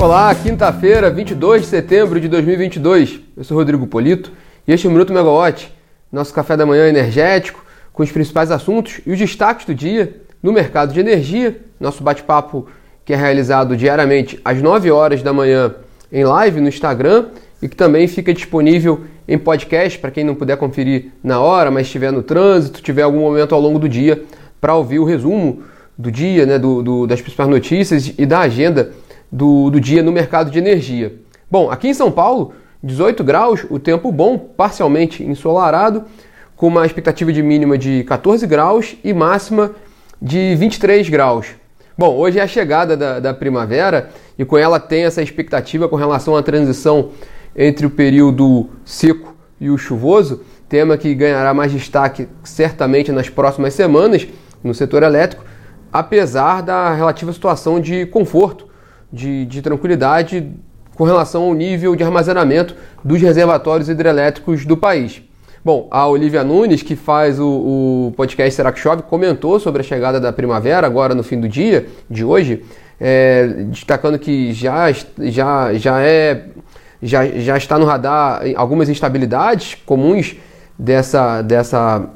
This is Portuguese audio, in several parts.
Olá, quinta-feira, 22 de setembro de 2022. Eu sou Rodrigo Polito e este é o Minuto Megawatt, nosso café da manhã energético, com os principais assuntos e os destaques do dia no mercado de energia. Nosso bate-papo que é realizado diariamente às 9 horas da manhã em live no Instagram e que também fica disponível em podcast para quem não puder conferir na hora, mas estiver no trânsito, tiver algum momento ao longo do dia para ouvir o resumo do dia, né, do, do, das principais notícias e da agenda do, do dia no mercado de energia. Bom, aqui em São Paulo, 18 graus, o tempo bom, parcialmente ensolarado, com uma expectativa de mínima de 14 graus e máxima de 23 graus. Bom, hoje é a chegada da, da primavera e com ela tem essa expectativa com relação à transição entre o período seco e o chuvoso, tema que ganhará mais destaque certamente nas próximas semanas no setor elétrico, apesar da relativa situação de conforto de, de tranquilidade com relação ao nível de armazenamento dos reservatórios hidrelétricos do país. Bom, a Olivia Nunes, que faz o, o podcast Será que Chove, comentou sobre a chegada da primavera agora no fim do dia de hoje, é, destacando que já, já, já, é, já, já está no radar algumas instabilidades comuns dessa, dessa,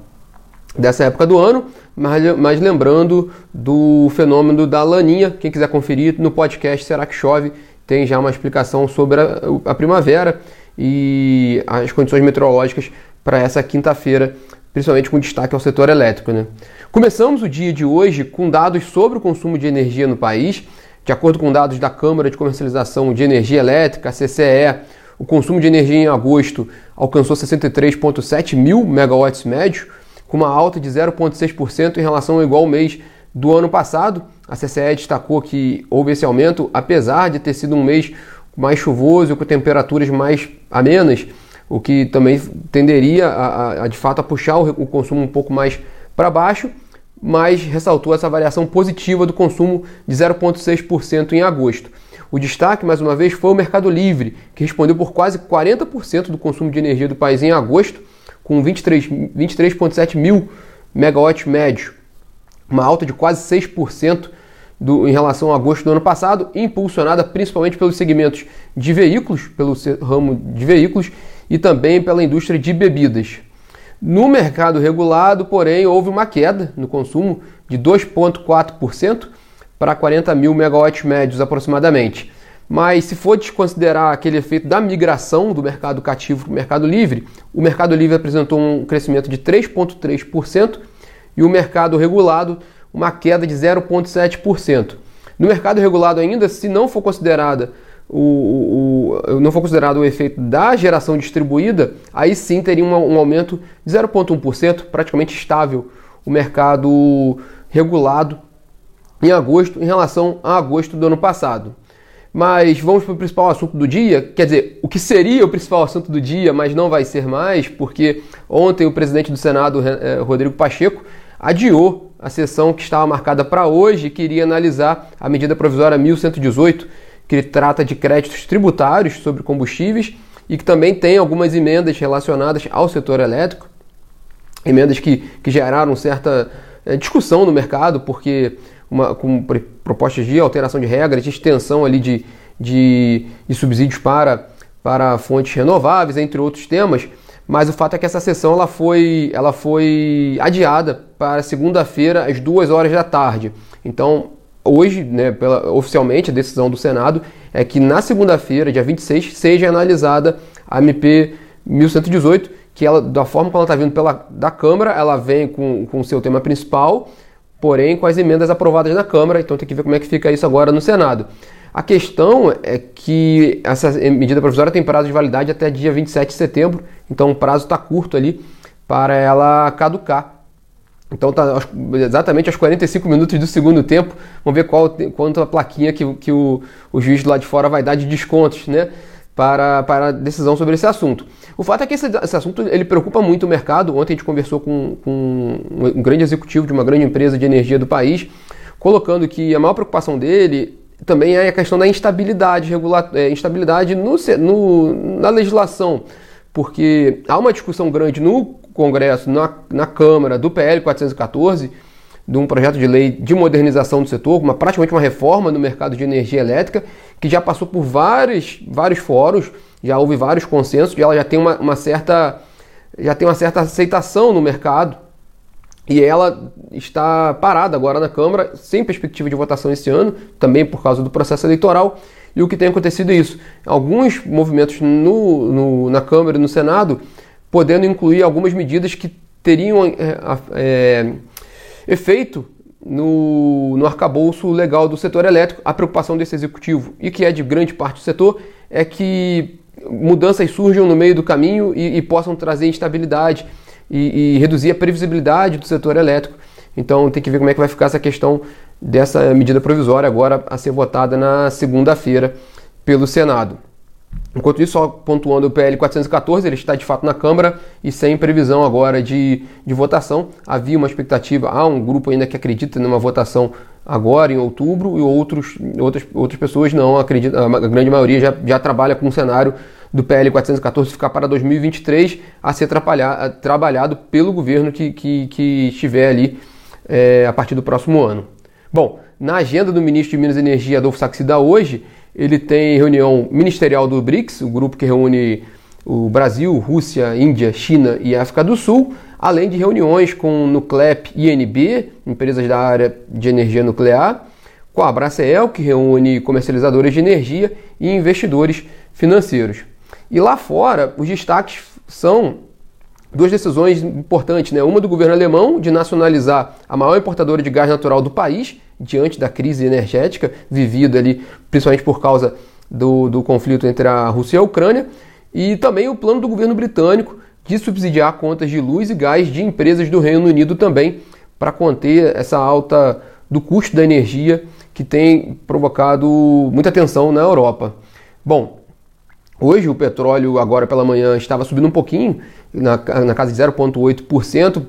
dessa época do ano, mas, mas lembrando do fenômeno da laninha. Quem quiser conferir no podcast Será que Chove, tem já uma explicação sobre a, a primavera e as condições meteorológicas para essa quinta-feira, principalmente com destaque ao setor elétrico. Né? Começamos o dia de hoje com dados sobre o consumo de energia no país. De acordo com dados da Câmara de Comercialização de Energia Elétrica, CCE, o consumo de energia em agosto alcançou 63,7 mil megawatts médios, com uma alta de 0,6% em relação ao igual mês do ano passado. A CCE destacou que houve esse aumento, apesar de ter sido um mês mais chuvoso, com temperaturas mais amenas, o que também tenderia a, a, a de fato a puxar o, o consumo um pouco mais para baixo, mas ressaltou essa variação positiva do consumo de 0,6% em agosto. O destaque, mais uma vez, foi o Mercado Livre, que respondeu por quase 40% do consumo de energia do país em agosto, com 23,7 23 mil megawatts médio, uma alta de quase 6% do, em relação a agosto do ano passado, impulsionada principalmente pelos segmentos de veículos, pelo ramo de veículos e também pela indústria de bebidas. No mercado regulado, porém, houve uma queda no consumo de 2,4% para 40 mil megawatts médios aproximadamente. Mas se for desconsiderar aquele efeito da migração do mercado cativo para o mercado livre, o mercado livre apresentou um crescimento de 3,3% e o mercado regulado uma queda de 0,7%. No mercado regulado ainda, se não for considerada o, o, não for considerado o efeito da geração distribuída, aí sim teria um, um aumento de 0,1%, praticamente estável o mercado regulado em agosto em relação a agosto do ano passado. Mas vamos para o principal assunto do dia, quer dizer, o que seria o principal assunto do dia, mas não vai ser mais, porque ontem o presidente do Senado, eh, Rodrigo Pacheco, adiou a sessão que estava marcada para hoje e queria analisar a medida provisória 1118, que trata de créditos tributários sobre combustíveis e que também tem algumas emendas relacionadas ao setor elétrico, emendas que, que geraram certa é, discussão no mercado, porque uma, com propostas de alteração de regras, de extensão ali de, de, de subsídios para, para fontes renováveis, entre outros temas. Mas o fato é que essa sessão ela foi, ela foi adiada para segunda-feira às duas horas da tarde. Então, hoje, né, pela, oficialmente, a decisão do Senado é que na segunda-feira, dia 26, seja analisada a MP 1118, que ela, da forma como ela está vindo pela, da Câmara, ela vem com o seu tema principal, porém com as emendas aprovadas na Câmara, então tem que ver como é que fica isso agora no Senado. A questão é que essa medida provisória tem prazo de validade até dia 27 de setembro, então o prazo está curto ali para ela caducar. Então está exatamente aos 45 minutos do segundo tempo. Vamos ver qual, quanto a plaquinha que, que o, o juiz lado de fora vai dar de descontos, né? Para, para decisão sobre esse assunto. O fato é que esse, esse, assunto ele preocupa muito o mercado. Ontem a gente conversou com, com um grande executivo de uma grande empresa de energia do país, colocando que a maior preocupação dele também é a questão da instabilidade, regula é, instabilidade no, no, na legislação, porque há uma discussão grande no Congresso, na, na Câmara, do PL 414, de um projeto de lei de modernização do setor, uma, praticamente uma reforma no mercado de energia elétrica, que já passou por vários, vários fóruns, já houve vários consensos, e ela já tem uma, uma certa já tem uma certa aceitação no mercado e ela está parada agora na Câmara, sem perspectiva de votação esse ano, também por causa do processo eleitoral. E o que tem acontecido é isso: alguns movimentos no, no, na Câmara e no Senado podendo incluir algumas medidas que teriam é, é, efeito no, no arcabouço legal do setor elétrico. A preocupação desse executivo, e que é de grande parte do setor, é que mudanças surjam no meio do caminho e, e possam trazer instabilidade e, e, reduzir a previsibilidade do setor elétrico. Então tem que ver como é que vai ficar essa questão dessa medida provisória agora a ser votada na segunda-feira pelo Senado. Enquanto isso, só pontuando o PL 414, ele está de fato na Câmara e sem previsão agora de, de votação. Havia uma expectativa, há um grupo ainda que acredita numa votação agora em outubro e outros, outras, outras pessoas não acreditam, a grande maioria já, já trabalha com o cenário do PL 414 ficar para 2023 a ser trabalhado pelo governo que, que, que estiver ali é, a partir do próximo ano. Bom, na agenda do ministro de Minas e Energia, Adolfo Saxida, hoje, ele tem reunião ministerial do BRICS, o grupo que reúne o Brasil, Rússia, Índia, China e África do Sul, além de reuniões com Nuclep e INB, empresas da área de energia nuclear, com a Braceel, que reúne comercializadores de energia e investidores financeiros. E lá fora, os destaques são duas decisões importantes, né? Uma do governo alemão de nacionalizar a maior importadora de gás natural do país, diante da crise energética vivida ali, principalmente por causa do, do conflito entre a Rússia e a Ucrânia, e também o plano do governo britânico de subsidiar contas de luz e gás de empresas do Reino Unido também, para conter essa alta do custo da energia que tem provocado muita tensão na Europa. Bom, hoje o petróleo, agora pela manhã, estava subindo um pouquinho, na, na casa de 0,8%,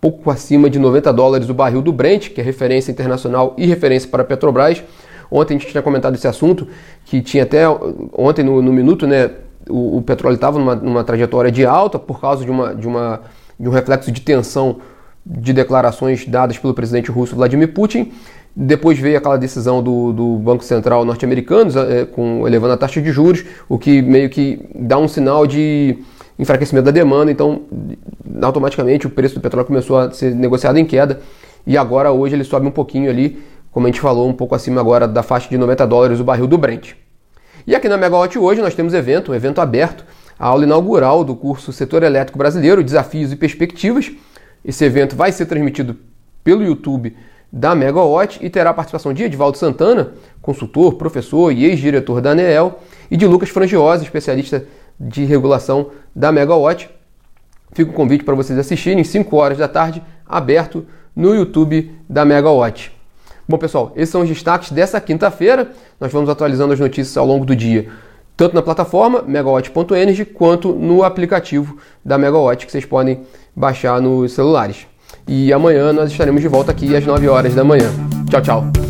pouco acima de 90 dólares o barril do Brent, que é referência internacional e referência para a Petrobras. Ontem a gente tinha comentado esse assunto, que tinha até ontem no, no minuto, né, o, o petróleo estava numa, numa, trajetória de alta por causa de, uma, de, uma, de um reflexo de tensão de declarações dadas pelo presidente russo Vladimir Putin. Depois veio aquela decisão do, do Banco Central norte-americano, é, com elevando a taxa de juros, o que meio que dá um sinal de enfraquecimento da demanda, então automaticamente o preço do petróleo começou a ser negociado em queda e agora hoje ele sobe um pouquinho ali, como a gente falou, um pouco acima agora da faixa de 90 dólares o barril do Brent. E aqui na Megawatt hoje nós temos evento, um evento aberto, a aula inaugural do curso Setor Elétrico Brasileiro, Desafios e Perspectivas. Esse evento vai ser transmitido pelo YouTube da Megawatt e terá a participação de Edvaldo Santana, consultor, professor e ex-diretor da ANEEL, e de Lucas Frangiosa, especialista de regulação da Megawatt. Fica o convite para vocês assistirem 5 horas da tarde, aberto no YouTube da Megawatt. Bom, pessoal, esses são os destaques dessa quinta-feira. Nós vamos atualizando as notícias ao longo do dia, tanto na plataforma megawatt.energy quanto no aplicativo da Megawatt que vocês podem baixar nos celulares. E amanhã nós estaremos de volta aqui às 9 horas da manhã. Tchau, tchau.